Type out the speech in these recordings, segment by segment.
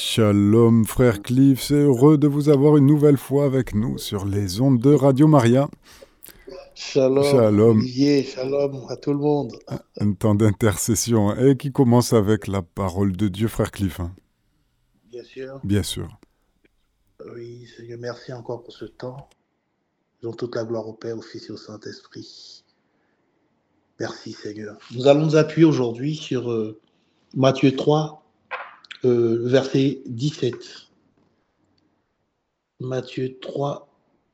Shalom frère Cliff, c'est heureux de vous avoir une nouvelle fois avec nous sur les ondes de Radio Maria. Shalom, Shalom. Olivier, shalom à tout le monde. Un temps d'intercession et qui commence avec la parole de Dieu frère Cliff. hein. Bien sûr. Bien sûr. Oui, Seigneur, merci encore pour ce temps. Dont toute la gloire au Père, au Fils et au Saint-Esprit. Merci Seigneur. Nous allons nous appuyer aujourd'hui sur euh, Matthieu 3, euh, verset 17. Matthieu 3,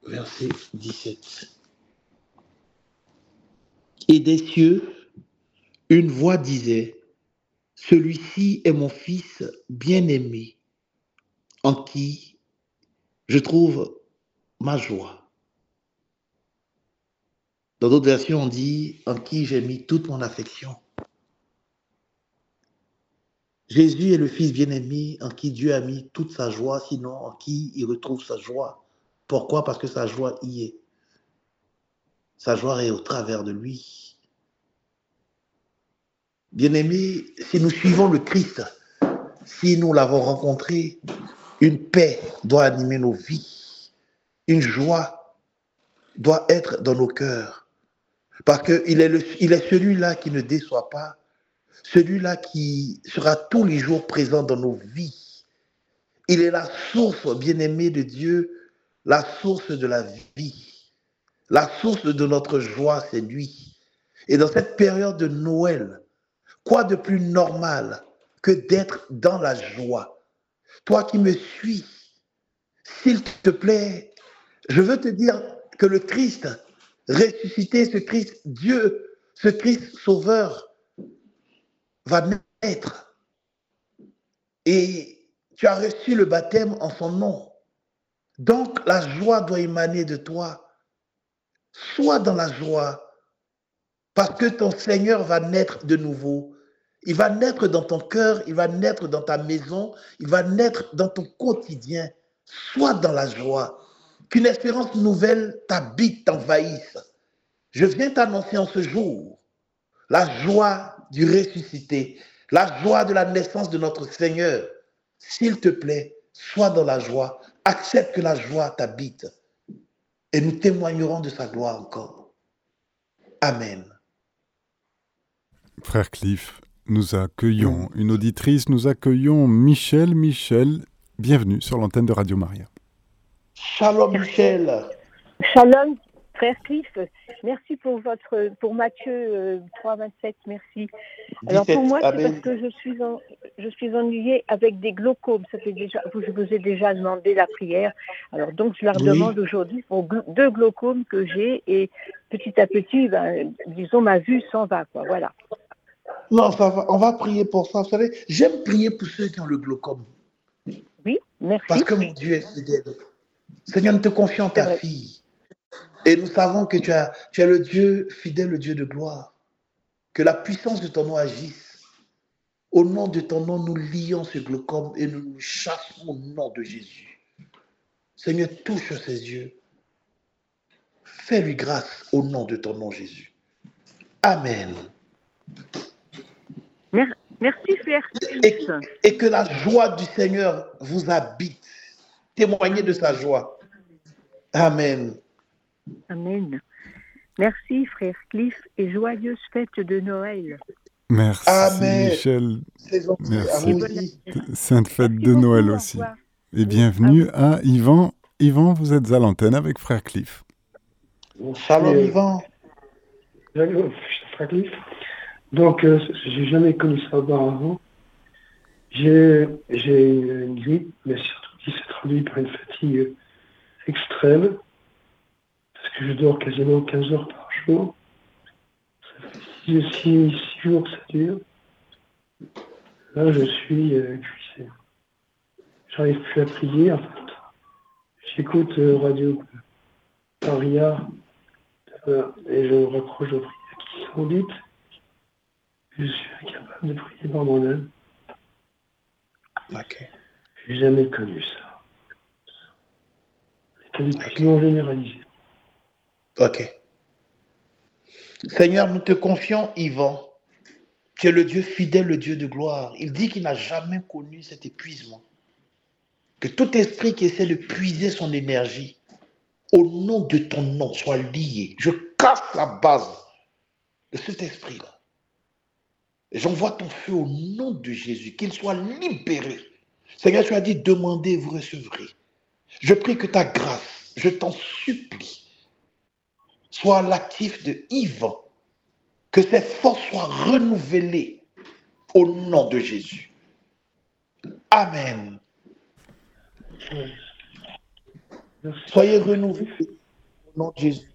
verset 17. Et des cieux, une voix disait, Celui-ci est mon Fils bien-aimé, en qui je trouve ma joie. Dans d'autres versions, on dit en qui j'ai mis toute mon affection. Jésus est le Fils bien-aimé en qui Dieu a mis toute sa joie, sinon en qui il retrouve sa joie. Pourquoi? Parce que sa joie y est. Sa joie est au travers de lui. Bien-aimé, si nous suivons le Christ, si nous l'avons rencontré, une paix doit animer nos vies. Une joie doit être dans nos cœurs. Parce qu'il est, celui-là qui ne déçoit pas, celui-là qui sera tous les jours présent dans nos vies. Il est la source bien-aimée de Dieu, la source de la vie. La source de notre joie, c'est lui. Et dans cette période de Noël, quoi de plus normal que d'être dans la joie? Toi qui me suis, s'il te plaît, je veux te dire que le Christ ressuscité, ce Christ Dieu, ce Christ Sauveur, va naître. Et tu as reçu le baptême en son nom. Donc la joie doit émaner de toi. Sois dans la joie, parce que ton Seigneur va naître de nouveau. Il va naître dans ton cœur, il va naître dans ta maison, il va naître dans ton quotidien. Sois dans la joie. Qu'une espérance nouvelle t'habite, t'envahisse. Je viens t'annoncer en ce jour la joie du ressuscité, la joie de la naissance de notre Seigneur. S'il te plaît, sois dans la joie, accepte que la joie t'habite et nous témoignerons de sa gloire encore. Amen. Frère Cliff, nous accueillons une auditrice, nous accueillons Michel. Michel, bienvenue sur l'antenne de Radio Maria. Shalom Michel. Shalom, frère Cliff. Merci pour votre pour Matthieu euh, 3, 27, merci. Alors 17, pour moi, c'est Amen. parce que je suis en, je suis ennuyée avec des glaucomes. Ça fait déjà, je vous ai déjà demandé la prière. Alors donc je leur Oui. demande aujourd'hui pour deux glaucomes que j'ai et petit à petit, ben, disons ma vue s'en va quoi. Voilà. Non, ça va, on va prier pour ça. Vous savez, j'aime prier pour ceux qui ont le glaucome. Oui, merci. Parce que mon Dieu est fidèle. Seigneur, nous te confions ta fille. Et nous savons que tu, as, tu es le Dieu fidèle, le Dieu de gloire. Que la puissance de ton nom agisse. Au nom de ton nom, nous lions ce glaucome et nous nous chassons au nom de Jésus. Seigneur, touche ses yeux. Fais-lui grâce au nom de ton nom, Jésus. Amen. Mer- Merci frère Et, et que la joie du Seigneur vous habite. Témoignez de sa joie. Amen. Amen. Merci frère Cliff et joyeuse fête de Noël. Merci Amen. Michel. Merci. Sainte fête Merci de Noël au aussi. Et bienvenue à Yvan. Yvan, vous êtes à l'antenne avec Frère Cliff. Shalom, Yvan. D'accord, Frère Cliff. Donc, euh, j'ai jamais connu ça auparavant. J'ai j'ai une grippe, mais surtout qui s'est traduit par une fatigue euh, extrême, parce que je dors quasiment 15 heures par jour. Ça fait 6, six- six jours que ça dure. Là, je suis euh, épuisé. J'arrive plus à prier, en fait. J'écoute euh, Radio Maria euh, et je raccroche aux prières qui sont dites. Je suis incapable de prier par moi-même. Ok. J'ai jamais connu ça. C'est quasiment généralisé. Ok. Seigneur, nous te confions Yvan. Tu es le Dieu fidèle, le Dieu de gloire. Il dit qu'il n'a jamais connu cet épuisement. Que tout esprit qui essaie de puiser son énergie au nom de ton nom soit lié. Je casse la base de cet esprit-là. J'envoie ton feu au nom de Jésus, qu'il soit libéré. Seigneur, tu as dit, demandez, vous recevrez. Je prie que ta grâce, je t'en supplie, soit l'actif de Yvan, que ses forces soient renouvelées au nom de Jésus. Amen. Soyez renouvelés au nom de Jésus.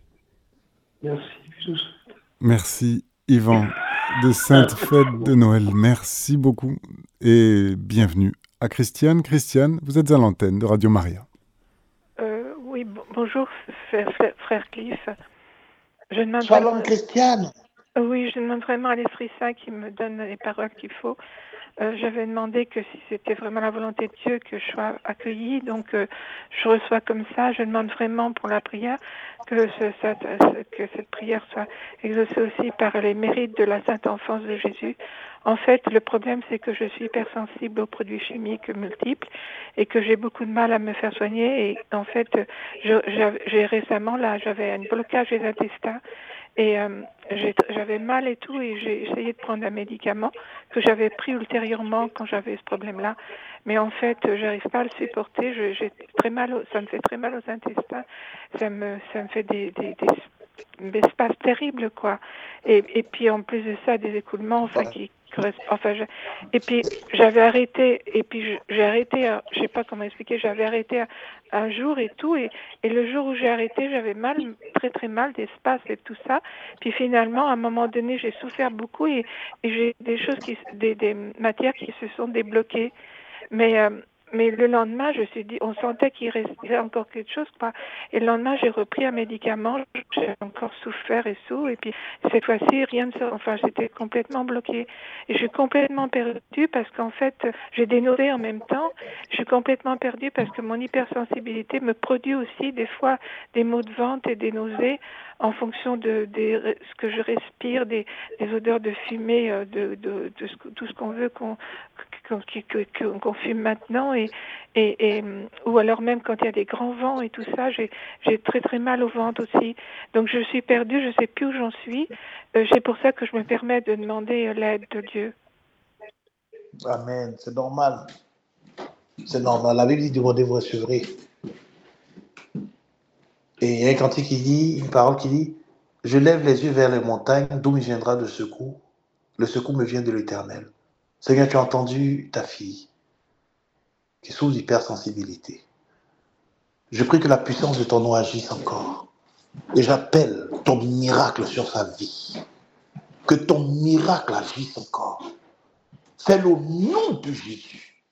Merci. Merci Yvan de Sainte Fête de Noël. Merci beaucoup et bienvenue à Christiane. Christiane, vous êtes à l'antenne de Radio Maria. Euh, oui, bonjour frère, frère, Cliff. Je demande. Oui, je demande vraiment à l'Esprit Saint qui me donne les paroles qu'il faut. Euh, j'avais demandé que si c'était vraiment la volonté de Dieu que je sois accueillie, donc euh, je reçois comme ça. Je demande vraiment pour la prière que, que cette prière soit exaucée aussi par les mérites de la Sainte Enfance de Jésus. En fait, le problème, c'est que je suis hypersensible aux produits chimiques multiples et que j'ai beaucoup de mal à me faire soigner. Et en fait, j'ai récemment, là, j'avais un blocage des intestins et euh, j'avais mal et tout, et j'ai essayé de prendre un médicament que j'avais pris ultérieurement quand j'avais ce problème-là. Mais en fait, j'arrive pas à le supporter. J'ai très mal, ça me fait très mal aux intestins. Ça me, ça me fait des, des, des, espaces terribles, quoi. Et, et puis en plus de ça, des écoulements, enfin, qui, Enfin, et puis j'avais arrêté, et puis j'ai arrêté, euh, je sais pas comment expliquer, j'avais arrêté un, jour et tout, et, et le jour où j'ai arrêté, j'avais mal, très très mal d'espace et tout ça. Puis finalement, à un moment donné, j'ai souffert beaucoup et, et j'ai des choses qui, des, des matières qui se sont débloquées. Mais euh, mais le lendemain, je suis dit, on sentait qu'il restait encore quelque chose, quoi. Et le lendemain, j'ai repris un médicament, j'ai encore souffert et tout. Et puis, cette fois-ci, rien ne se, enfin, j'étais complètement bloquée. Et je suis complètement perdue parce qu'en fait, j'ai nausées en même temps. Je suis complètement perdue parce que mon hypersensibilité me produit aussi des fois des maux de ventre et des nausées en fonction de, ce que je respire, des, odeurs de fumée, euh, de, tout ce qu'on veut qu'on fume maintenant et, ou alors même quand il y a des grands vents et tout ça, j'ai très très mal au ventre aussi. Donc je suis perdue, je ne sais plus où j'en suis. Euh, c'est pour ça que je me permets de demander l'aide de Dieu. Amen, c'est normal. C'est normal. La Bible dit demandez, vous recevrez. Et il y a un cantique qui dit, une parole qui dit, je lève les yeux vers les montagnes, d'où me viendra le secours. Le secours me vient de l'Éternel. Seigneur, tu as entendu ta fille qui est sous hypersensibilité. Je prie que la puissance de ton nom agisse encore. Et j'appelle ton miracle sur sa vie. Que ton miracle agisse encore. Fais-le au nom de Jésus.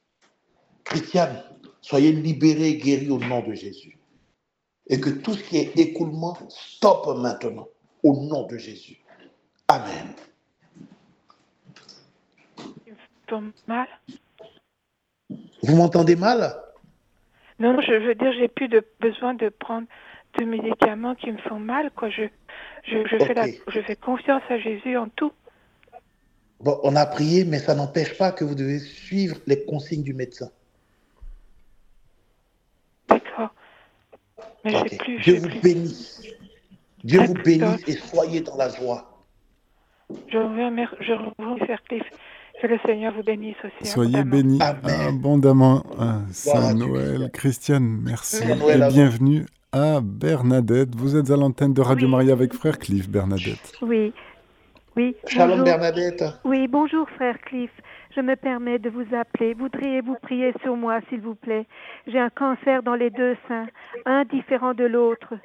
Christiane, soyez libérés et guéris au nom de Jésus. Et que tout ce qui est écoulement stoppe maintenant. Au nom de Jésus. Amen mal. Vous m'entendez mal? Non, je veux dire, j'ai plus de besoin de prendre de médicaments qui me font mal. Quoi. Je, je, fais la, je fais confiance à Jésus en tout. Bon, on a prié, mais ça n'empêche pas que vous devez suivre les consignes du médecin. D'accord. Mais plus. Dieu vous bénisse. Dieu vous bénisse et soyez dans la joie. Je reviens, je reviens faire Cliff. Que le Seigneur vous bénisse aussi. Soyez bénis abondamment. Saint Noël. Christiane, merci. Et bienvenue à Bernadette. Vous êtes à l'antenne de Radio Maria avec Frère Cliff, Bernadette. Oui. Oui. Shalom Bernadette. Oui, bonjour Frère Cliff. Je me permets de vous appeler. Voudriez-vous prier sur moi, s'il vous plaît? J'ai un cancer dans les deux seins, un différent de l'autre.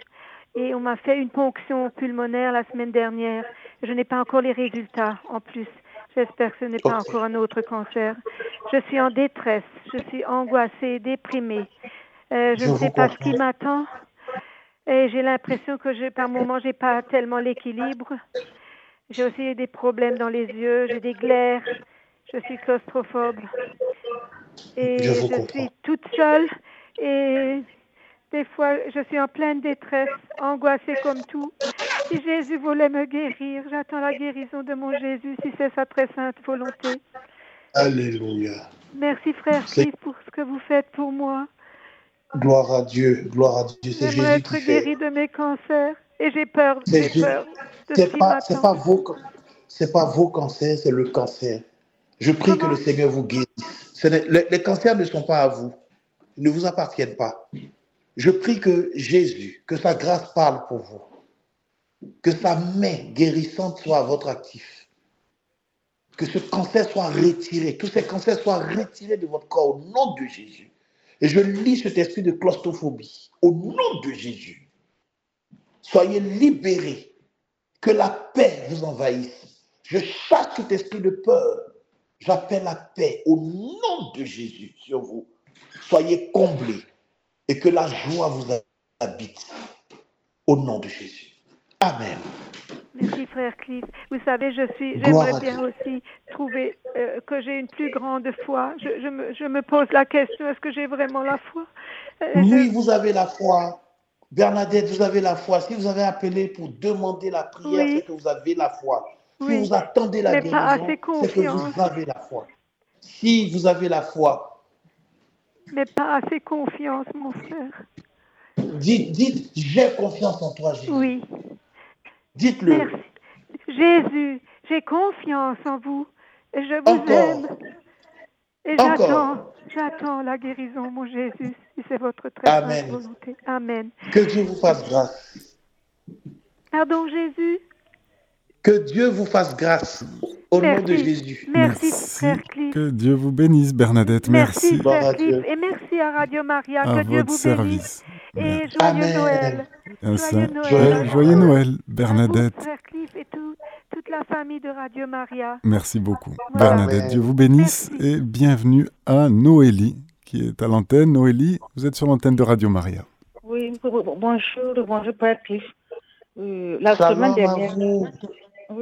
Et on m'a fait une ponction pulmonaire la semaine dernière. Je n'ai pas encore les résultats en plus. J'espère que ce n'est pas encore un autre cancer. Je suis en détresse, je suis angoissée, déprimée. Euh, je ne sais pas ce qui m'attend. Et j'ai l'impression que je, par moments, j'ai pas tellement l'équilibre. J'ai aussi des problèmes dans les yeux, j'ai des glaires, je suis claustrophobe. Et je, je suis toute seule et des fois, je suis en pleine détresse, angoissée comme tout. Si Jésus voulait me guérir, j'attends la guérison de mon Jésus, si c'est sa très sainte volonté. Alléluia. Merci, frère Christ, pour ce que vous faites pour moi. Gloire à Dieu, gloire à Dieu. C'est Jésus être qui fait. guérie de mes cancers et j'ai peur, j'ai peur de ce C'est qui pas, c'est pas vos, c'est pas vos cancers, c'est le cancer. Je prie que le Seigneur vous guérisse. Les, les cancers ne sont pas à vous, ils ne vous appartiennent pas. Je prie que Jésus, que sa grâce parle pour vous, que sa main guérissante soit à votre actif, que ce cancer soit retiré, tous ces cancers soient retirés de votre corps au nom de Jésus. Et je lis cet esprit de claustrophobie au nom de Jésus. Soyez libérés que la paix vous envahisse. Je chasse tout esprit de peur. J'appelle la paix au nom de Jésus sur vous. Soyez comblés et que la joie vous habite au nom de Jésus. Amen. Merci frère Cliff. Vous savez, je suis, j'aimerais bien aussi trouver euh, que j'ai une plus grande foi. Je, je me, je me pose la question est-ce que j'ai vraiment la foi? Euh, Oui, je- vous avez la foi. Bernadette, vous avez la foi. Si vous avez appelé pour demander la prière, Oui. c'est que vous avez la foi. Si vous attendez la Mais guérison, c'est que vous avez la foi. Si vous avez la foi, Mais pas assez confiance, mon frère. dites, dites, j'ai confiance en toi, Jésus. Oui. Dites-le. Merci. Jésus, j'ai confiance en vous. Et je vous Encore. aime. Et j'attends, j'attends la guérison, mon Jésus, si c'est votre très Amen. volonté. Amen. Que Dieu vous fasse grâce. Pardon, Jésus. Que Dieu vous fasse grâce au nom de. Jésus. Merci, frère Cliff. Que Dieu vous bénisse, Bernadette. Merci, Merci, frère Cliff. Et merci à Radio Maria. à que Dieu votre vous service. bénisse. Et joyeux Amen. Noël. Un Joyeux Noël. joyeux, joyeux Noël, À vous, Bernadette. frère Cliff et tout- toute la famille de Radio Maria. Merci beaucoup. Voilà. Bernadette. Dieu vous bénisse Merci. et bienvenue à Noélie qui est à l'antenne. Noélie, vous êtes sur l'antenne de Radio Maria. Oui, bonjour, bonjour Père Cliff. Euh, la semaine dernière.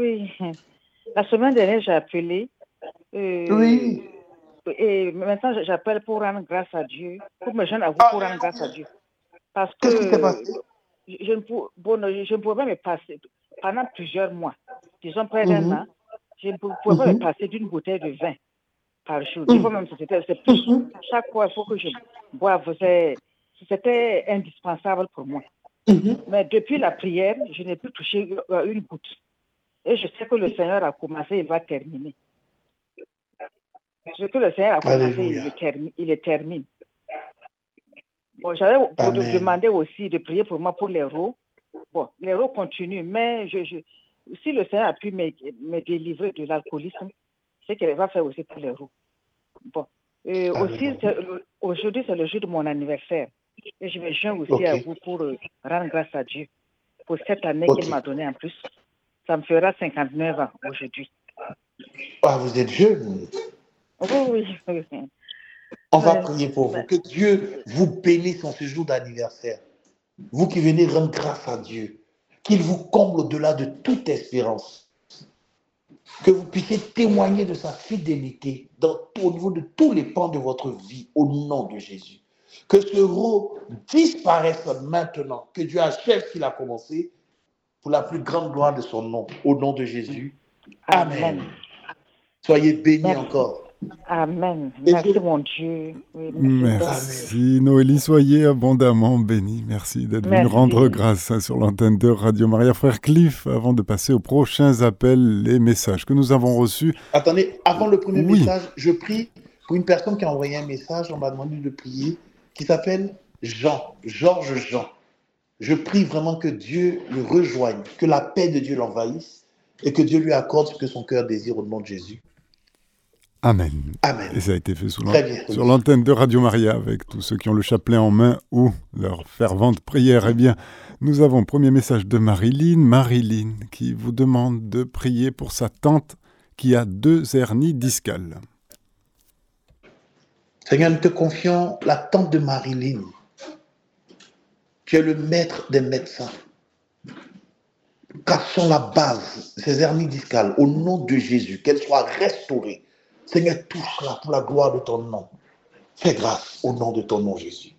Oui, la semaine dernière j'ai appelé. euh, Oui. Et maintenant j'appelle pour rendre grâce à Dieu, pour me joindre à vous pour rendre grâce à Dieu. Parce que passé? je, ne pou- bon, je ne pouvais pas me passer pendant plusieurs mois, disons près d'un Mhm. an, je ne pou- pouvais pas Mhm. me passer d'une bouteille de vin par jour. Des fois même c'était c'est plus. Mhm. Chaque fois il faut que je boive. C'était indispensable pour moi. Mhm. Mais depuis la prière, je n'ai plus touché euh, une goutte. Et je sais que le Seigneur a commencé, il va terminer. Ce que le Seigneur a commencé, il le, termine, il le termine. Bon, Amen. demander aussi de prier pour moi pour les. Bon, les roues continuent, mais je, je, si le Seigneur a pu me, me délivrer de l'alcoolisme, c'est qu'il va faire aussi pour les. Bon. Aussi, aujourd'hui, c'est le jour de mon anniversaire. Et je me joins aussi à vous pour euh, rendre grâce à Dieu pour cette année qu'il m'a donnée en plus. Ça me fera 59 ans aujourd'hui. Ah, vous êtes jeune. Oui, oui, oui. On va Ouais. prier pour vous. Que Dieu vous bénisse en ce jour d'anniversaire. Vous qui venez rendre grâce à Dieu. Qu'il vous comble au-delà de toute espérance. Que vous puissiez témoigner de sa fidélité dans, au niveau de tous les pans de votre vie, au nom de Jésus. Que ce rôle disparaisse maintenant. Que Dieu achève ce qu'il a commencé pour la plus grande gloire de son nom, au nom de Jésus. Amen. Amen. Soyez bénis Merci. encore. Amen. Merci, mon Dieu. Oui, merci. Merci Noélie, soyez abondamment bénis. Merci d'être venu rendre grâce hein, sur l'antenne de Radio Maria. Frère Cliff, avant de passer aux prochains appels, les messages que nous avons reçus. Attendez, avant le premier Oui. message, je prie pour une personne qui a envoyé un message, on m'a demandé de prier, qui s'appelle Jean, Georges Jean. Je prie vraiment que Dieu le rejoigne, que la paix de Dieu l'envahisse et que Dieu lui accorde ce que son cœur désire au nom de Jésus. Amen. Amen. Et ça a été fait sur l'antenne de Radio Maria avec tous ceux qui ont le chapelet en main ou leur fervente prière. Eh bien, nous avons premier message de Marilyn. Marilyn qui vous demande de prier pour sa tante qui a deux hernies discales. Seigneur, nous te confions la tante de Marilyn. Tu es le maître des médecins. Cassons la base, ces hernies discales, au nom de Jésus, qu'elles soient restaurées. Seigneur, touche-la pour la gloire de ton nom. Fais grâce au nom de ton nom, Jésus.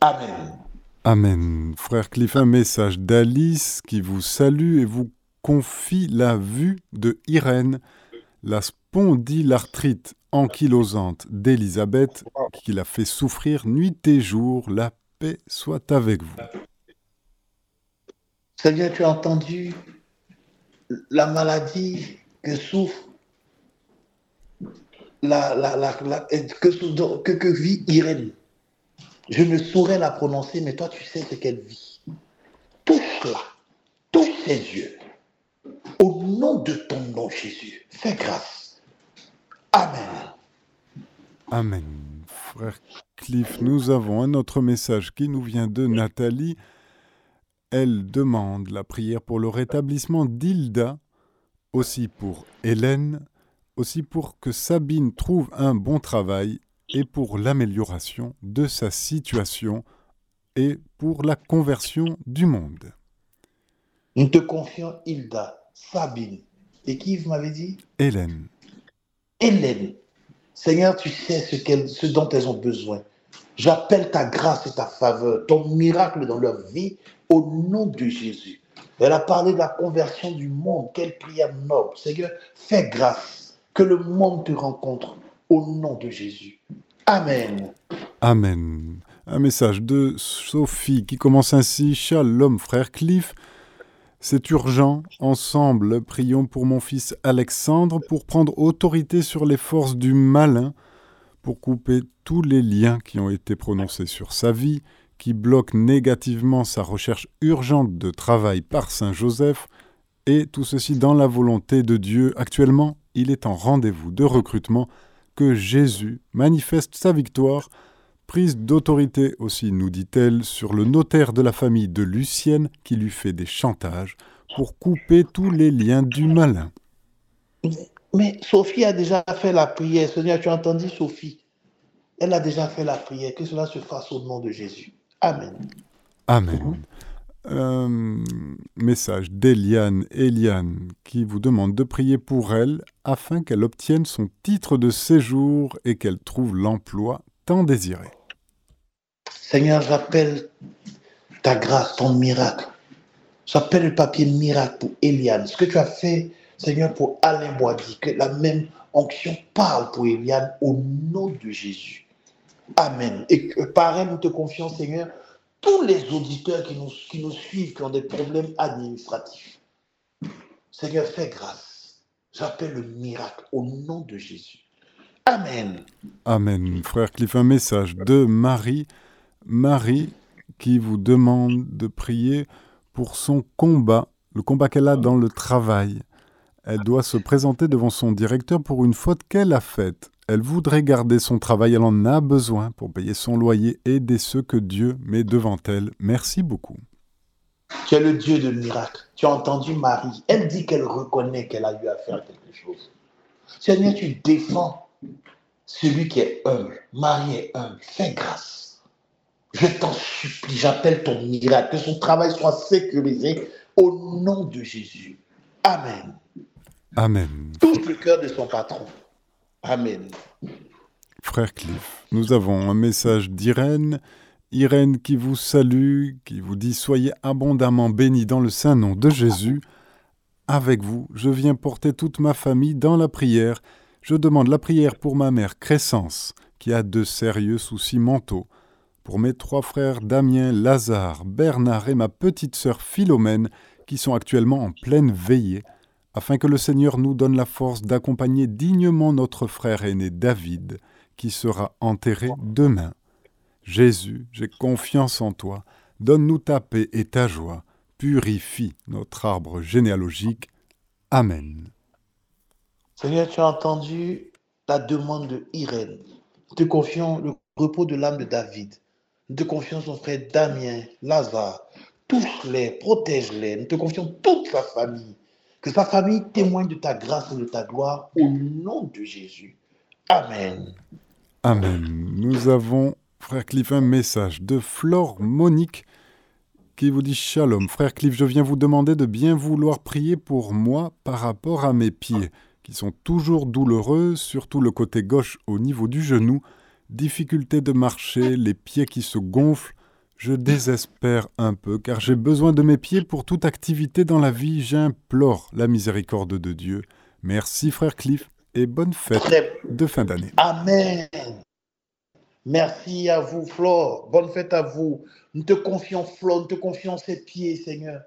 Amen. Amen. Frère Cliff, un message d'Alice qui vous salue et vous confie la vue de Irène, la spondylarthrite ankylosante d'Élisabeth qui l'a fait souffrir nuit et jour, la paix soit avec vous. Seigneur, tu as entendu la maladie que souffre, la, la, la, que, que, que vit Irène. Je ne saurais la prononcer, mais toi, tu sais ce qu'elle vit. Touche-la, touche ses yeux. Au nom de ton nom, Jésus, fais grâce. Amen. Amen. Frère Cliff, nous avons un autre message qui nous vient de Nathalie. Elle demande la prière pour le rétablissement d'Hilda, aussi pour Hélène, aussi pour que Sabine trouve un bon travail et pour l'amélioration de sa situation et pour la conversion du monde. Nous te confions Hilda, Sabine. Et qui vous m'avez dit? Hélène. Hélène. Seigneur, tu sais ce, dont elles ont besoin. J'appelle ta grâce et ta faveur, ton miracle dans leur vie, au nom de Jésus. Elle a parlé de la conversion du monde. Quelle prière noble. Seigneur, fais grâce. Que le monde te rencontre au nom de Jésus. Amen. Amen. Un message de Sophie qui commence ainsi. Shalom, frère Cliff. C'est urgent. Ensemble, prions pour mon fils Alexandre pour prendre autorité sur les forces du malin, pour couper tous les liens qui ont été prononcés sur sa vie, qui bloquent négativement sa recherche urgente de travail par Saint Joseph, et tout ceci dans la volonté de Dieu. Actuellement, il est en rendez-vous de recrutement que Jésus manifeste sa victoire, prise d'autorité aussi, nous dit-elle, sur le notaire de la famille de Lucienne qui lui fait des chantages pour couper tous les liens du malin. Mais Sophie a déjà fait la prière. Seigneur, tu as entendu Sophie? Elle a déjà fait la prière. Que cela se fasse au nom de Jésus. Amen. Amen. Un message d'Eliane, Eliane, qui vous demande de prier pour elle afin qu'elle obtienne son titre de séjour et qu'elle trouve l'emploi tant désiré. Seigneur, j'appelle ta grâce, ton miracle. J'appelle le papier miracle pour Eliane. Ce que tu as fait, Seigneur, pour Alain Boisdi, que la même onction parle pour Eliane au nom de Jésus. Amen. Et par elle, nous te confions, Seigneur, tous les auditeurs qui nous, qui nous suivent, qui ont des problèmes administratifs. Seigneur, fais grâce. J'appelle le miracle au nom de Jésus. Amen. Amen. Frère Cliff, un message de Marie. Marie qui vous demande de prier pour son combat, le combat qu'elle a dans le travail. Elle doit se présenter devant son directeur pour une faute qu'elle a faite. Elle voudrait garder son travail, elle en a besoin pour payer son loyer, et aider ceux que Dieu met devant elle. Merci beaucoup. Tu es le Dieu de miracle. Tu as entendu Marie. Elle dit qu'elle reconnaît qu'elle a eu à faire quelque chose. Seigneur, tu défends celui qui est humble. Marie est humble. Fais grâce. Je t'en supplie, j'appelle ton miracle, que son travail soit sécurisé au nom de Jésus. Amen. Amen. Touche le cœur de son patron. Amen. Frère Cliff, nous avons un message d'Irène. Irène qui vous salue, qui vous dit Soyez abondamment bénis dans le saint nom de Jésus. Avec vous, je viens porter toute ma famille dans la prière. Je demande la prière pour ma mère Crescence, qui a de sérieux soucis mentaux, pour mes trois frères Damien, Lazare, Bernard et ma petite sœur Philomène, qui sont actuellement en pleine veillée, afin que le Seigneur nous donne la force d'accompagner dignement notre frère aîné David, qui sera enterré demain. Jésus, j'ai confiance en toi, donne-nous ta paix et ta joie, purifie notre arbre généalogique. Amen. Seigneur, tu as entendu la demande de Irène. Te confions le repos de l'âme de David. Nous te confions son frère Damien, Lazare. Touche-les, protège-les. Nous te confions toute sa famille. Que sa famille témoigne de ta grâce et de ta gloire au nom de Jésus. Amen. Amen. Nous avons, frère Cliff, un message de Flore Monique qui vous dit Shalom. Frère Cliff, je viens vous demander de bien vouloir prier pour moi par rapport à mes pieds, qui sont toujours douloureux, surtout le côté gauche au niveau du genou, difficulté de marcher, les pieds qui se gonflent, je désespère un peu, car j'ai besoin de mes pieds pour toute activité dans la vie. J'implore la miséricorde de Dieu. Merci, frère Cliff, et bonne fête de fin d'année. Amen. Merci à vous, Flore. Bonne fête à vous. Nous te confions, Flore, nous te confions ses pieds, Seigneur.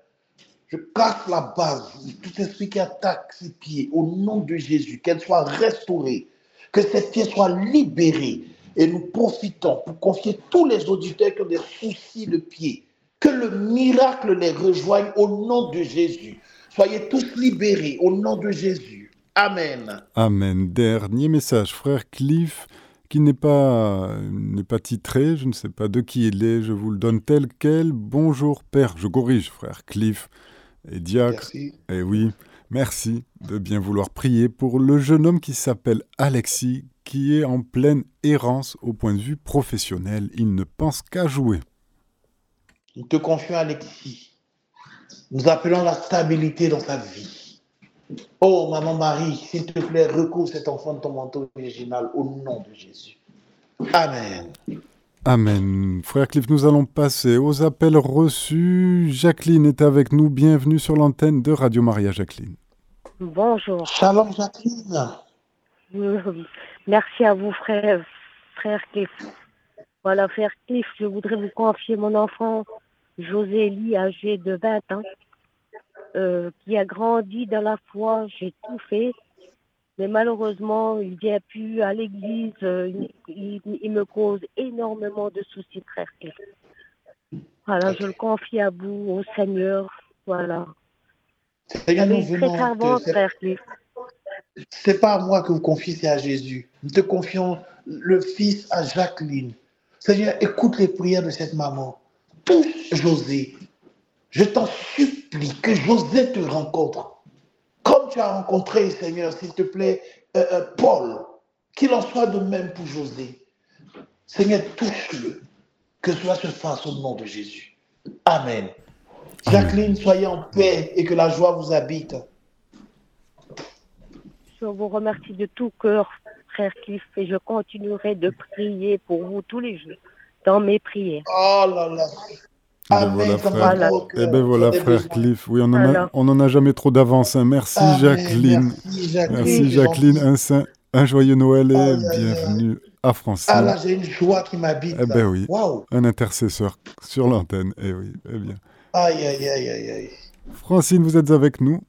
Je casse la base, tout esprit qui attaque ses pieds, au nom de Jésus, qu'elle soit restaurée, que ses pieds soient libérés. Et nous profitons pour confier tous les auditeurs qui ont des soucis de pied. Que le miracle les rejoigne au nom de Jésus. Soyez tous libérés au nom de Jésus. Amen. Amen. Dernier message, frère Cliff, qui n'est pas, n'est pas titré, je ne sais pas de qui il est, je vous le donne tel quel. Bonjour Père, je corrige frère Cliff et diacre. Merci. Eh oui, merci de bien vouloir prier pour le jeune homme qui s'appelle Alexis, qui est en pleine errance au point de vue professionnel. Il ne pense qu'à jouer. Nous te confions Alexis. Nous appelons la stabilité dans sa vie. Oh, maman Marie, s'il te plaît, recouvre cet enfant de ton manteau original au nom de Jésus. Amen. Amen. Frère Cliff, nous allons passer aux appels reçus. Jacqueline est avec nous. Bienvenue sur l'antenne de Radio Maria, Jacqueline. Bonjour. Shalom, Jacqueline. Euh, Merci à vous, frère, frère Cliff. Voilà, frère Cliff, je voudrais vous confier mon enfant, Josélie, âgé de 20 ans, euh, qui a grandi dans la foi. J'ai tout fait. Mais malheureusement, il vient plus à l'église. euh, il, il- il me cause énormément de soucis, frère. Voilà, je le confie à vous, au Seigneur. Voilà. C'est-. C'est pas à moi que vous confiez, c'est à Jésus. Nous te confions le fils à Jacqueline. Seigneur, écoute les prières de cette maman. Touche José. Je t'en supplie que José te rencontre. Tu as rencontré, Seigneur, s'il te plaît, euh, euh, Paul. Qu'il en soit de même pour José. Seigneur, touche-le. Que cela se fasse au nom de Jésus. Amen. Jacqueline, soyez en paix et que la joie vous habite. Je vous remercie de tout cœur, frère Cliff, et je continuerai de prier pour vous tous les jours dans mes prières. Oh là là. Eh ben Amen, voilà, un beau cœur. Eh ben voilà, frère besoin. Cliff. Oui, on en a, on en a jamais trop d'avance. hein. Merci. Jacqueline. Merci, Jacqueline. Merci. Un, saint- un joyeux Noël et bienvenue à Francine. Ah là, j'ai une joie qui m'habite. Eh ben oui. Waouh. Un intercesseur sur l'antenne. Eh oui, eh bien. Aïe, aïe, aïe, aïe, aïe. Francine, vous êtes avec nous?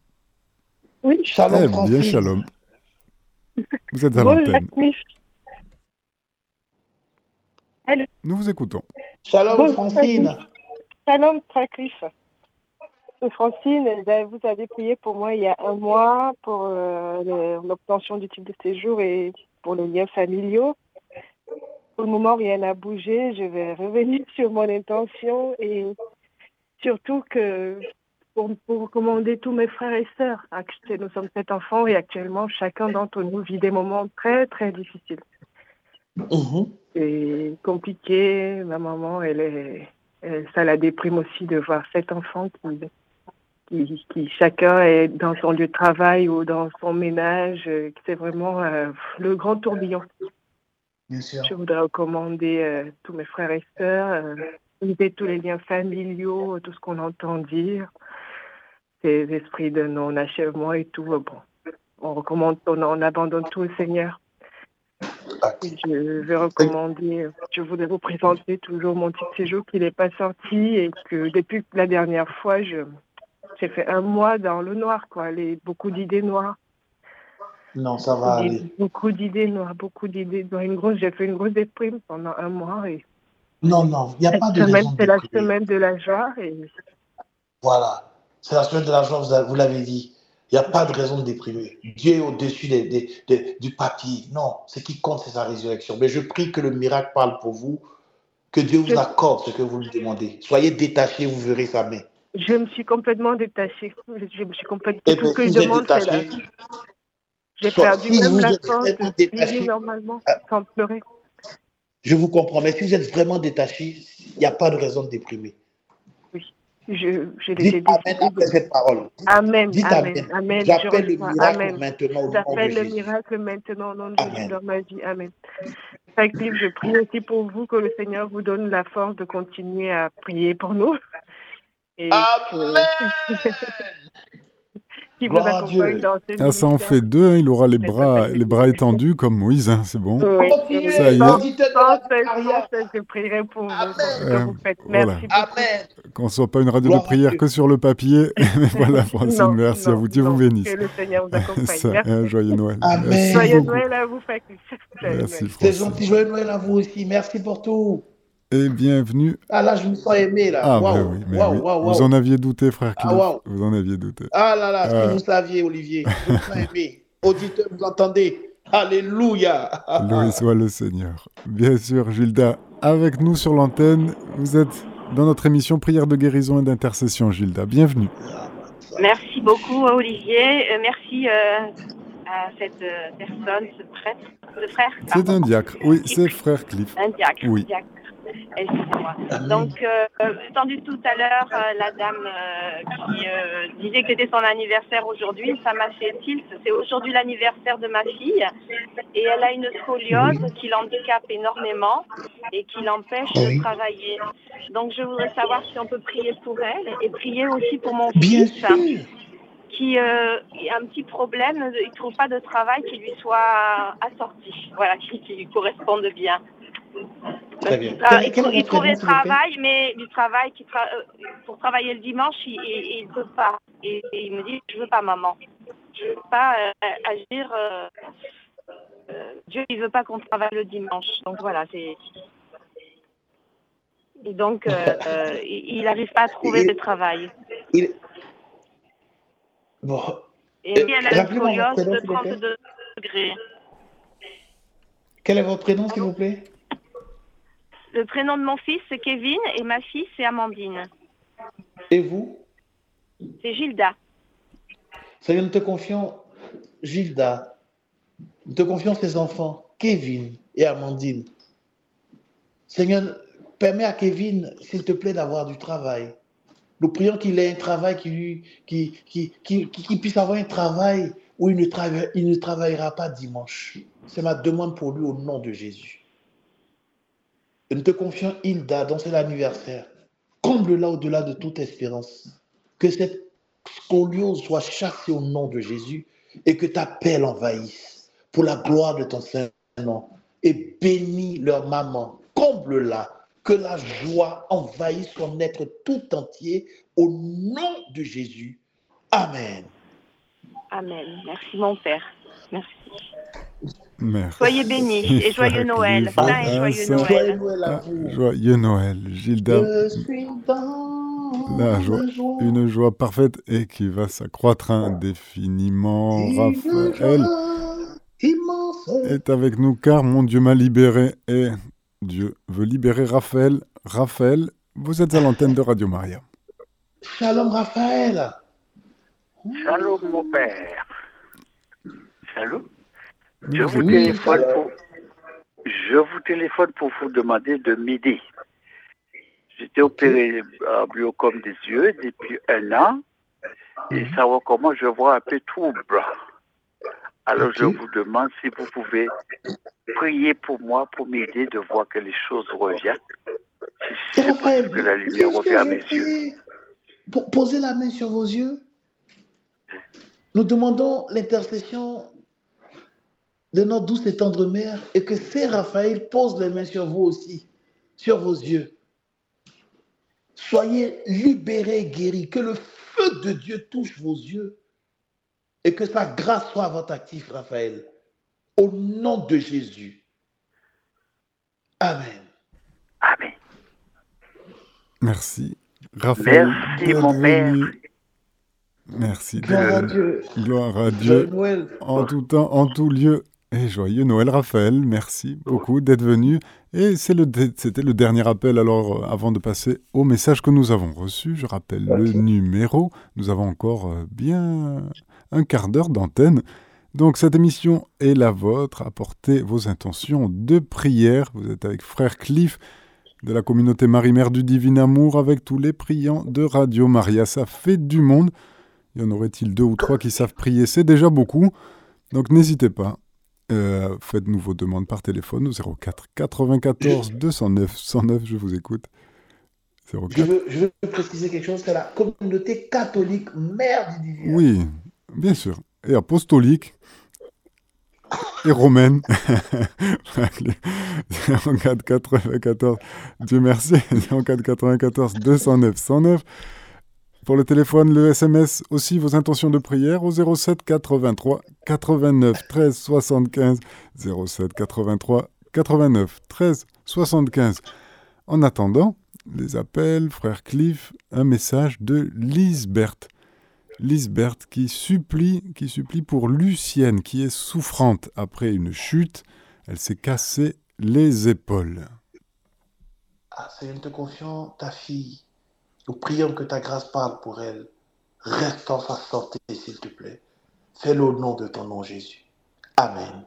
Oui, Shalom, Eh bien, Francine. shalom. Vous êtes à l'antenne. Nous vous écoutons. Shalom, Bonjour, Francine. Shalom, frère Cliff. C'est Francine, eh ben, vous avez prié pour moi il y a un mois pour euh, l'obtention du titre de séjour et pour les liens familiaux. Pour le moment, rien n'a bougé. Je vais revenir sur mon intention et surtout que pour, pour recommander tous mes frères et sœurs. Nous sommes sept enfants et actuellement, chacun d'entre nous vit des moments très, très difficiles. Mhm. C'est compliqué. Ma maman, elle est, ça la déprime aussi de voir sept enfants qui, qui, qui chacun est dans son lieu de travail ou dans son ménage. euh, C'est vraiment euh, le grand tourbillon. Bien sûr. Je voudrais recommander euh, tous mes frères et sœurs, euh, tous les liens familiaux, tout ce qu'on entend dire, ces esprits de non-achèvement et tout. euh, Bon, on recommande, on, on abandonne tout au Seigneur. Je vais recommander, je voudrais vous présenter toujours mon petit séjour qui n'est pas sorti et que depuis la dernière fois, je, j'ai fait un mois dans le noir, quoi, les, beaucoup d'idées noires. Non, ça va Des- aller. Beaucoup d'idées noires, beaucoup d'idées noires. Une grosse, j'ai fait une grosse déprime pendant un mois et Non, non, il n'y a pas de semaine, c'est la semaine de la joie et Voilà. C'est la semaine de l'argent, vous a- vous l'avez dit. Il n'y a pas de raison de déprimer. Dieu est au-dessus des- des- des- du papier. Non, ce qui compte, c'est sa résurrection. Mais je prie que le miracle parle pour vous, que Dieu vous accorde ce que vous lui demandez. Soyez détachés, vous verrez sa main. je me suis complètement détachée. Je me suis complètement. Eh Tout ce que je demande, c'est J'ai perdu si même vous la êtes force de normalement Ah. sans pleurer. je vous comprends. Mais si vous êtes vraiment détaché, il n'y a pas de raison de déprimer. Je, je l'ai Dites Amen décidé. après cette parole. Amen, Dites amen, Amen. amen. Je J'appelle le miracle Amen. maintenant au nom de J'appelle le miracle maintenant au nom de Jésus Amen. dans ma vie. Amen. Je prie aussi pour vous que le Seigneur vous donne la force de continuer à prier pour nous. Et que, qui vous à accompagne Dieu. dans ce Ah, ça en fait deux, hein, il aura les bras, les bras étendus comme Moïse, hein, c'est bon. Oui, Continuez, Ça y est. Je prierai pour vous, Euh, vous faites. voilà. Merci. Qu'on soit pas une radio Gloire de à prière que sur le papier. Mais voilà, Francine, Non, merci à non, vous. Dieu non, vous bénisse. Que le Seigneur vous accompagne. Ça, un joyeux Noël. Amen. Joyeux. Noël à vous. Joyeux Merci, Noël. C'est Francine. gentil, joyeux Noël à vous aussi. Merci pour tout. Et bienvenue. Ah là, je me sens aimé là. Ah, ben oui, mais oui. waouh, Vous en aviez douté, frère Ah, Cliff. waouh. Vous en aviez douté. Ah là là, Euh. vous saviez, Olivier, je me sens aimé. Auditeur, vous entendez? Alléluia. Loué soit le Seigneur. Bien sûr, Gilda, avec nous sur l'antenne. Vous êtes dans notre émission Prière de guérison et d'intercession, Gilda. Bienvenue. Merci beaucoup, Olivier. Euh, merci euh, à cette euh, personne, ce prêtre, frère. C'est un diacre. Oui, c'est frère Cliff. Un diacre. Oui. diacre. Excusez-moi. Amen. Donc, euh, j'ai entendu tout à l'heure euh, la dame euh, qui euh, disait que c'était son anniversaire aujourd'hui. Ça m'a fait tilt. C'est aujourd'hui l'anniversaire de ma fille. Et elle a une scoliose qui l'handicape énormément et qui l'empêche Oui. de travailler. Donc, je voudrais savoir si on peut prier pour elle et prier aussi pour mon Bien fils sûr. Qui euh, a un petit problème, il ne trouve pas de travail qui lui soit assorti, voilà, qui, qui lui corresponde bien. Très bien. Quel- il, quel est trou- il votre trouvait prénom, s'il vous plaît travail, mais du travail qui tra- euh, pour travailler le dimanche, il ne peut pas. Et, et il me dit, je veux pas maman, je veux pas euh, agir. euh, Dieu, il veut pas qu'on travaille le dimanche. Donc voilà, c'est. Et donc, il n'arrive pas à trouver de travail. Il- Bon, Et elle a une scoliose de s'il vous plaît. 32 degrés. quel est votre prénom, s'il vous plaît? Le prénom de mon fils, c'est Kevin, et ma fille, c'est Amandine. Et vous? C'est Gilda. Seigneur, nous te confions Gilda. Nous te confions ses enfants, Kevin et Amandine. Seigneur, permets à Kevin, s'il te plaît, d'avoir du travail. Nous prions qu'il ait un travail qui puisse avoir un travail où il ne, trava- il ne travaillera pas dimanche. C'est ma demande pour lui au nom de Jésus. Et nous te confions Hilda, dont c'est l'anniversaire. Comble-la au-delà de toute espérance. Que cette scoliose soit chassée au nom de Jésus et que ta paix l'envahisse pour la gloire de ton Saint-Nom. Et bénis leur maman, comble-la, que la joie envahisse son être tout entier au nom de Jésus. Amen. Amen. Merci, mon Père. Merci. Merci. Soyez bénis et joyeux Noël. Et joyeux Noël. Joyeux Noël à Ah, vous. joyeux Noël, Gilda. Je suis dans La joie, une joie parfaite et qui va s'accroître indéfiniment. Une Raphaël est avec nous car mon Dieu m'a libéré et Dieu veut libérer Raphaël. Raphaël, vous êtes à l'antenne de Radio Maria. Shalom Raphaël. Shalom, mon père. Shalom. Je vous, téléphone pour, je vous téléphone pour vous demander de m'aider. J'étais opéré à glaucome des yeux depuis un an et savoir comment je vois un peu trouble. Alors je vous demande si vous pouvez prier pour moi pour m'aider de voir que les choses reviennent. Si C'est possible que la lumière revient à mes yeux. Posez la main sur vos yeux. Nous demandons l'intercession de notre douce et tendre mère et que Saint Raphaël pose les mains sur vous aussi, sur vos yeux. Soyez libérés, guéris, que le feu de Dieu touche vos yeux et que sa grâce soit à votre actif, Raphaël. Au nom de Jésus. Amen. Amen. Merci. Raphaël. Merci, mon père. Merci. Gloire à Dieu. Gloire à Joyeux Dieu. Noël. En tout temps, en tout lieu. Et joyeux Noël, Raphaël. Merci beaucoup d'être venu. Et c'est le dé- c'était le dernier appel. Alors, euh, avant de passer au message que nous avons reçu, je rappelle le numéro. Nous avons encore euh, bien un quart d'heure d'antenne. Donc, cette émission est la vôtre. Apportez vos intentions de prière. Vous êtes avec Frère Cliff de la communauté Marie-Mère du Divin Amour avec tous les priants de Radio Maria. Ça fait du monde. Y en aurait-il deux ou trois qui savent prier? C'est déjà beaucoup. Donc n'hésitez pas. Euh, Faites-nous vos demandes par téléphone au 04 94 209 109. Je vous écoute. Je 04. veux, je veux préciser quelque chose, c'est la communauté catholique mère du divin. Oui, Bien sûr. Et apostolique et romaine. 04 94, Dieu merci, 04 94 209 109. Pour le téléphone, le SMS aussi, vos intentions de prière au 07 83 89 13 75. 07 83 89 13 75. En attendant, les appels, frère Cliff, un message de Lisbert. Lisbert qui supplie, qui supplie pour Lucienne, qui est souffrante après une chute. Elle s'est cassée les épaules. Ah, Seigneur, nous te confions ta fille. Nous prions que ta grâce parle pour elle. Reste en sa santé, s'il te plaît. Fais-le au nom de ton nom, Jésus. Amen.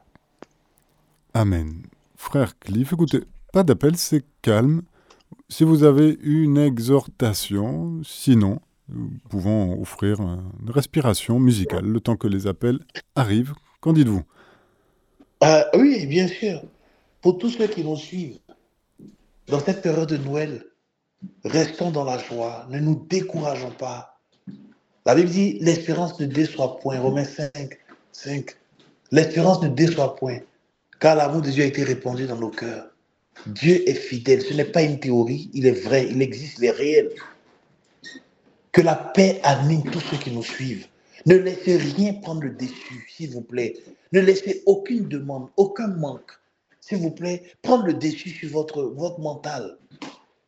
Amen. Frère Cliff, écoutez, pas d'appel, c'est calme. Si vous avez une exhortation, sinon, nous pouvons offrir une respiration musicale le temps que les appels arrivent. Qu'en dites-vous? Euh, oui, bien sûr. Pour tous ceux qui nous suivent, dans cette période de Noël, restons dans la joie, ne nous décourageons pas. La Bible dit l'espérance ne déçoit point. Romains 5, 5. L'espérance ne déçoit point, car l'amour de Dieu a été répandu dans nos cœurs. Dieu est fidèle. Ce n'est pas une théorie, il est vrai, il existe, il est réel. Que la paix anime tous ceux qui nous suivent. Ne laissez rien prendre le dessus, s'il vous plaît. Ne laissez aucune demande, aucun manque, s'il vous plaît, prendre le dessus sur votre, votre mental.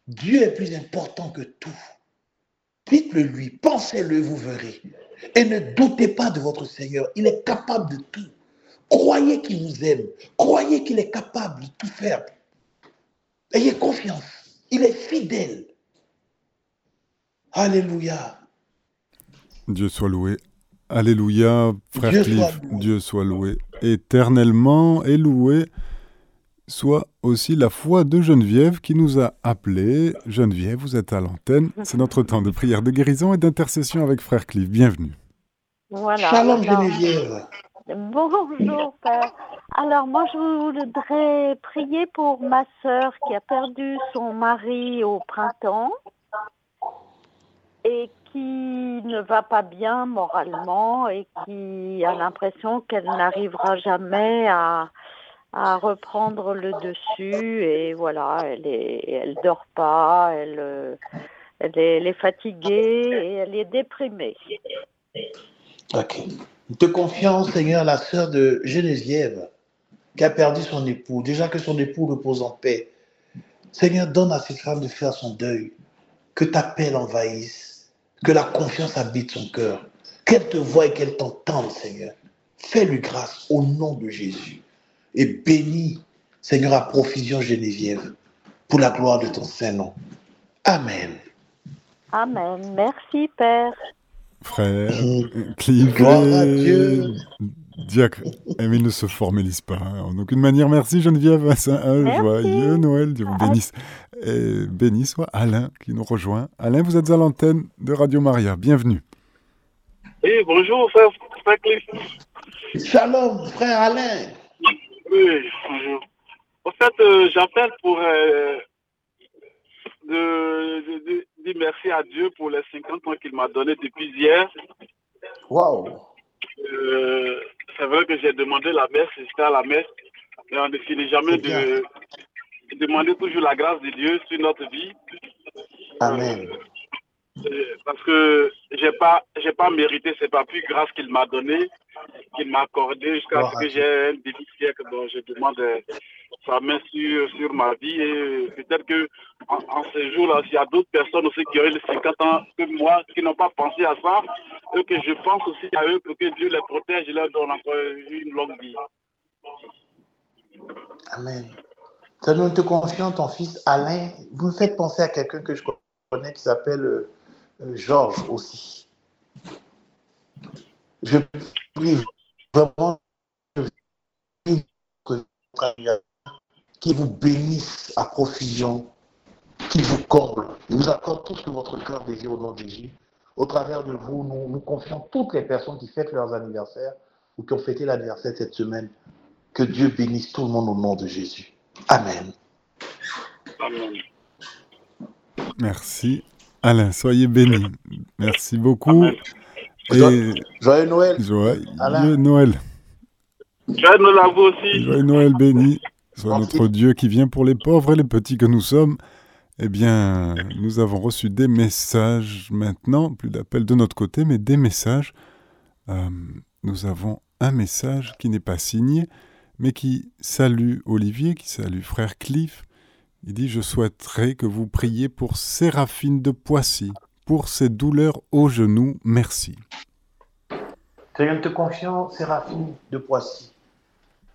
Dieu est plus important que tout. Dites-le lui, pensez-le, vous verrez. Et ne doutez pas de votre Seigneur. Il est capable de tout. Croyez qu'il vous aime. Croyez qu'il est capable de tout faire. Ayez confiance. Il est fidèle. Alléluia. Dieu soit loué. Alléluia, frère Dieu Cliff. soit. Dieu soit loué. Éternellement et loué soit aussi la foi de Geneviève qui nous a appelés. Geneviève, vous êtes à l'antenne. C'est notre temps de prière de guérison et d'intercession avec frère Cliff. Bienvenue. Voilà. Shalom Geneviève. Bonjour, Père. Alors, moi, je voudrais prier pour ma sœur qui a perdu son mari au printemps et qui ne va pas bien moralement et qui a l'impression qu'elle n'arrivera jamais à, reprendre le dessus. Et voilà, elle est, elle dort pas, elle, elle est, fatiguée et elle est déprimée. Ok. Te confions, Seigneur, la sœur de Geneviève, qui a perdu son époux. Déjà que son époux repose en paix. Seigneur, donne à cette femme de faire son deuil. Que ta paix l'envahisse. Que la confiance habite son cœur. Qu'elle te voie et qu'elle t'entende, Seigneur. Fais-lui grâce au nom de Jésus. Et bénis, Seigneur, à profusion Geneviève, pour la gloire de ton Saint-Nom. Amen. Amen. Merci, Père. Frère Cliff. Gloire à Dieu. Diacre. Eh, mais il ne se formélise pas hein, en aucune manière. Merci Geneviève. Un, un Merci. joyeux Noël. Dieu vous bénisse. Et béni soit Alain qui nous rejoint. Alain, vous êtes à l'antenne de Radio Maria. Bienvenue. Oui, bonjour, frère, frère Cliff. Shalom, frère Alain. Oui, bonjour. En fait, euh, j'appelle pour euh, de, de- de- dire merci à Dieu pour les 50 ans qu'il m'a donné depuis hier. Waouh. Euh, c'est vrai que j'ai demandé la messe, j'étais à la messe, mais on ne finit jamais de demander toujours la grâce de Dieu sur notre vie. Amen. Euh, parce que j'ai pas j'ai pas mérité c'est pas plus grâce qu'il m'a donné qu'il m'a accordé jusqu'à ce que j'ai un début siècle dont je demande euh, sa main sur, sur ma vie et peut-être que en, en ce jour-là il y a d'autres personnes aussi qui ont eu les 50 ans comme moi qui n'ont pas pensé à ça et que je pense aussi à eux pour que Dieu les protège et leur donne encore une longue vie. Amen. Seigneur, nous te confions ton fils Alain. Vous me faites penser à quelqu'un que je connais qui s'appelle euh, Georges aussi. Je prie vraiment que qui vous bénisse à profusion, qui vous comble, il vous accorde tout ce que votre cœur désire au nom de Jésus. Au travers de vous, nous, nous confions toutes les personnes qui fêtent leurs anniversaires ou qui ont fêté l'anniversaire cette semaine. Que Dieu bénisse tout le monde au nom de Jésus. Amen. Amen. Merci. Alain, soyez béni. Merci beaucoup. Et Joyeux Noël. joyeux Alain. Noël. Joyeux Noël à vous aussi. Joyeux Noël béni soit notre Dieu qui vient pour les pauvres et les petits que nous sommes. Eh bien, nous avons reçu des messages maintenant, plus d'appels de notre côté, mais des messages. Euh, nous avons un message qui n'est pas signé, mais qui salue Olivier, qui salue frère Cliff. Il dit Je souhaiterais que vous priez pour Séraphine de Poissy, pour ses douleurs aux genoux. Merci. Seigneur, te confions, Séraphine de Poissy,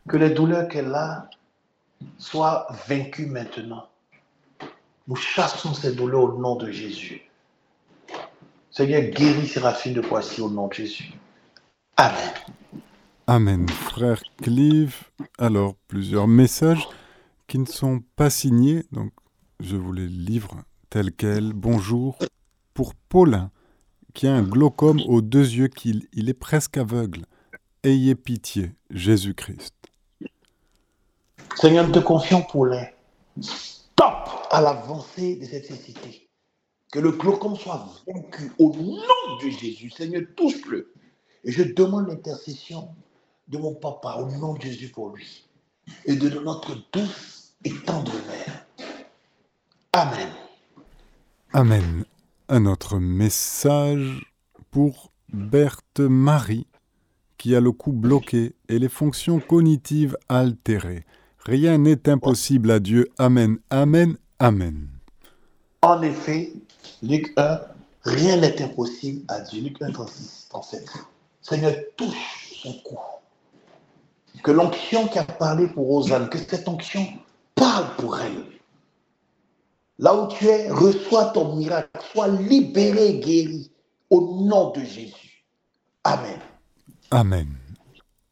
que les douleurs qu'elle a soient vaincues maintenant. Nous chassons ces douleurs au nom de Jésus. Seigneur, guéris Séraphine de Poissy au nom de Jésus. Amen. Amen. Frère Clive, alors plusieurs messages qui ne sont pas signés, donc je vous les livre tels quels. Bonjour. Pour Paulin, qui a un glaucome aux deux yeux, qu'il il est presque aveugle. Ayez pitié, Jésus-Christ. Seigneur, nous te confions les stop à l'avancée de cette cécité. Que le glaucome soit vaincu au nom de Jésus. Seigneur, touche-le. Et je demande l'intercession de mon papa au nom de Jésus pour lui. Et de notre douce et tendre mère. Amen. Amen. Un autre message pour Berthe Marie, qui a le cou bloqué et les fonctions cognitives altérées. Rien n'est impossible à Dieu. Amen, amen, amen. En effet, Luc 1, rien n'est impossible à Dieu. Luc 1, 36, 37. Seigneur, touche son cou. Que l'onction qui a parlé pour Rosanne, que cette onction parle pour elle. Là où tu es, reçois ton miracle. Sois libéré, guéri, au nom de Jésus. Amen. Amen.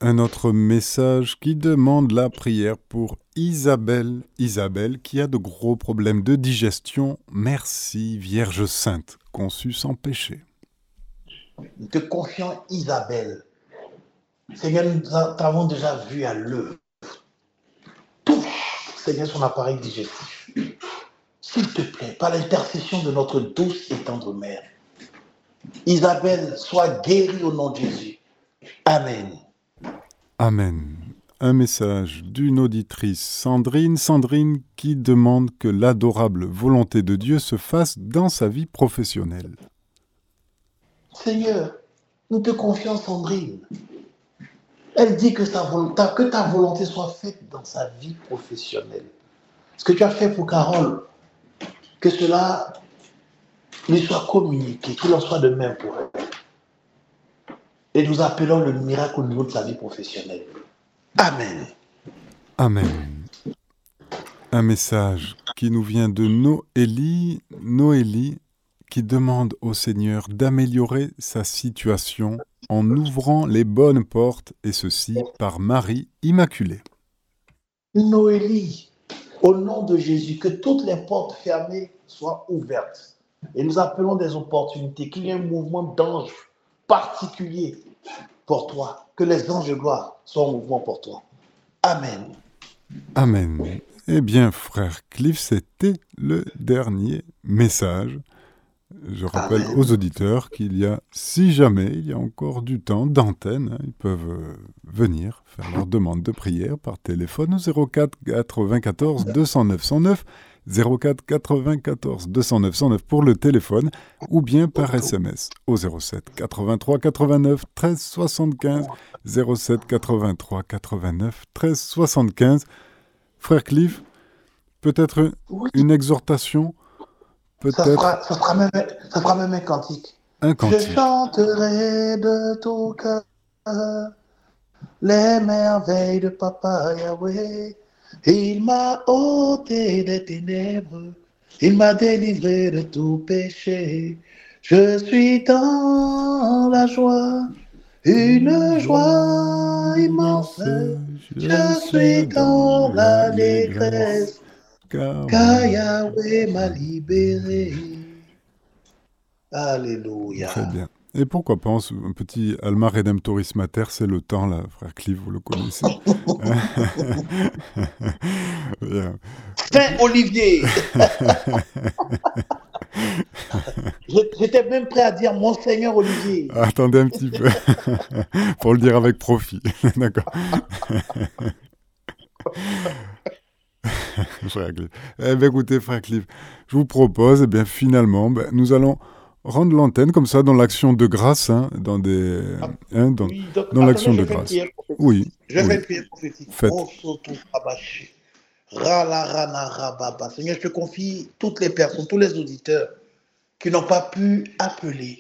Un autre message qui demande la prière pour Isabelle. Isabelle qui a de gros problèmes de digestion. Merci, Vierge Sainte, conçue sans péché. Te confions Isabelle. Seigneur, nous t'avons déjà vu à l'œuvre. Touche, Seigneur, son appareil digestif. S'il te plaît, par l'intercession de notre douce et tendre mère, Isabelle soit guérie au nom de Jésus. Amen. Amen. Un message d'une auditrice, Sandrine, Sandrine qui demande que l'adorable volonté de Dieu se fasse dans sa vie professionnelle. Seigneur, nous te confions Sandrine. Elle dit que, ta volonté soit faite dans sa vie professionnelle. Ce que tu as fait pour Carole, que cela lui soit communiqué, qu'il en soit de même pour elle. Et nous appelons le miracle au niveau de sa vie professionnelle. Amen. Amen. Un message qui nous vient de Noélie, Noélie qui demande au Seigneur d'améliorer sa situation en ouvrant les bonnes portes, et ceci par Marie Immaculée. Noélie, au nom de Jésus, que toutes les portes fermées soient ouvertes. Et nous appelons des opportunités, qu'il y ait un mouvement d'anges particulier pour toi, que les anges de gloire soient en mouvement pour toi. Amen. Amen. Eh bien, frère Cliff, c'était le dernier message. Je rappelle Amen. aux auditeurs qu'il y a, si jamais il y a encore du temps d'antenne, hein, ils peuvent euh, venir faire leur demande de prière par téléphone au 04 94 209 109, 04 94 209 109 pour le téléphone, ou bien par SMS au 07 83 89 13 75, 07 83 89 13 75. Frère Cliff, peut-être une exhortation Ça fera, ça, fera même, ça fera même un cantique. un Je chanterai de tout cœur les merveilles de Papa Yahweh. Il m'a ôté des ténèbres, il m'a délivré de tout péché. Je suis dans la joie, une joie immense. Je suis dans l'allégresse, car Yahweh m'a libéré. Alléluia. Très bien. Et pourquoi pas un petit Alma Redemptoris Mater, c'est le temps là, frère Clive, vous le connaissez. Saint Olivier. J'étais même prêt à dire Monseigneur Olivier. Attendez un petit peu. Pour le dire avec profit. D'accord. frère Cliff. Eh bien, écoutez, frère Cliff, je vous propose, eh bien, finalement, ben, nous allons rendre l'antenne comme ça dans l'action de grâce, hein, dans des, Ah, hein, dans, Oui, donc, dans l'action de grâce. Oui. Je une prière prophétique. Rabashi. Rala. Seigneur, je te confie toutes les personnes, tous les auditeurs qui n'ont pas pu appeler.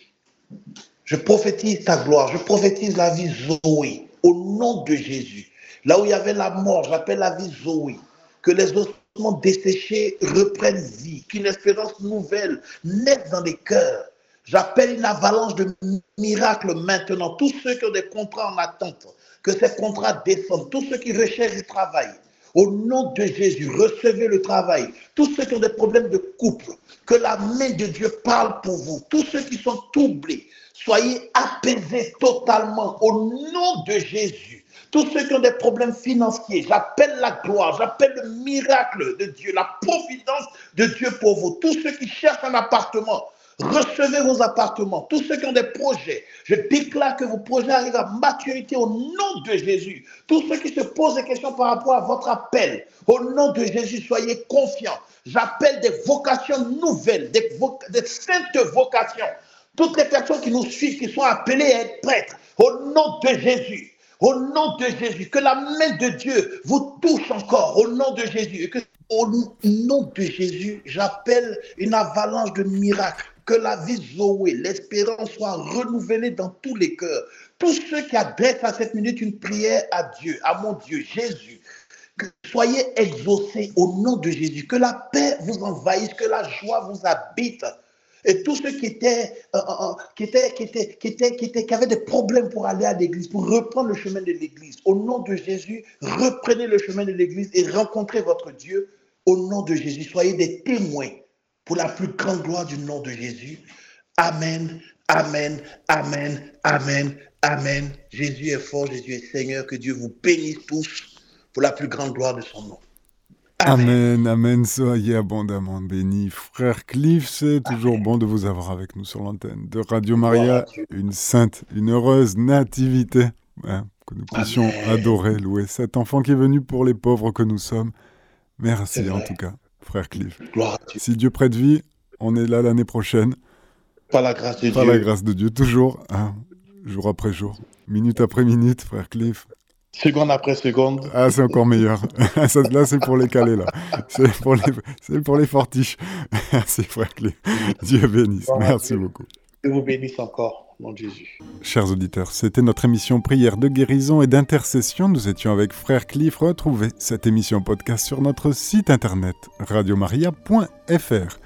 Je prophétise ta gloire, je prophétise la vie Zoé au nom de Jésus. Là où il y avait la mort, j'appelle la vie Zoé. Que les ossements desséchés reprennent vie, qu'une espérance nouvelle naisse dans les cœurs. J'appelle une avalanche de miracles maintenant. Tous ceux qui ont des contrats en attente, que ces contrats descendent. Tous ceux qui recherchent du travail, au nom de Jésus, recevez le travail. Tous ceux qui ont des problèmes de couple, que la main de Dieu parle pour vous. Tous ceux qui sont troublés, soyez apaisés totalement au nom de Jésus. Tous ceux qui ont des problèmes financiers, j'appelle la gloire, j'appelle le miracle de Dieu, la providence de Dieu pour vous. Tous ceux qui cherchent un appartement, recevez vos appartements. Tous ceux qui ont des projets, je déclare que vos projets arrivent à maturité au nom de Jésus. Tous ceux qui se posent des questions par rapport à votre appel, au nom de Jésus, soyez confiants. J'appelle des vocations nouvelles, des, saintes vocations. Toutes les personnes qui nous suivent, qui sont appelées à être prêtres, au nom de Jésus. Au nom de Jésus, que la main de Dieu vous touche encore au nom de Jésus. Et que au nom de Jésus, j'appelle une avalanche de miracles. Que la vie Zoé, l'espérance soit renouvelée dans tous les cœurs. Tous ceux qui adressent à cette minute une prière à Dieu, à mon Dieu, Jésus, que soyez exaucés au nom de Jésus. Que la paix vous envahisse, que la joie vous habite. Et tous ceux qui étaient, euh, euh, euh, qui, étaient, qui, étaient, qui, étaient, qui, étaient, qui avaient des problèmes pour aller à l'église, pour reprendre le chemin de l'église, au nom de Jésus, reprenez le chemin de l'église et rencontrez votre Dieu. Au nom de Jésus, soyez des témoins pour la plus grande gloire du nom de Jésus. Amen, amen, amen, amen, amen. Jésus est fort, Jésus est Seigneur. Que Dieu vous bénisse tous pour la plus grande gloire de son nom. Amen, amen, soyez abondamment bénis. Frère Cliff, c'est toujours bon de vous avoir avec nous sur l'antenne de Radio Maria, une sainte, une heureuse nativité, hein, que nous puissions adorer, louer cet enfant qui est venu pour les pauvres que nous sommes. Merci en tout cas, frère Cliff. Gloire à Dieu. Si Dieu prête vie, on est là l'année prochaine, Par la grâce de par Dieu. la grâce de Dieu, toujours, hein, jour après jour, minute après minute, frère Cliff. Seconde après seconde. Ah, c'est encore meilleur. Ça, là, c'est pour les calés, là. C'est pour les, c'est pour les fortiches. Merci, frère Clé. Dieu bénisse. Merci beaucoup. Dieu vous bénisse encore, mon Jésus. Chers auditeurs, c'était notre émission Prière de guérison et d'intercession. Nous étions avec Frère Cliff. Retrouvez cette émission podcast sur notre site internet radiomaria.fr.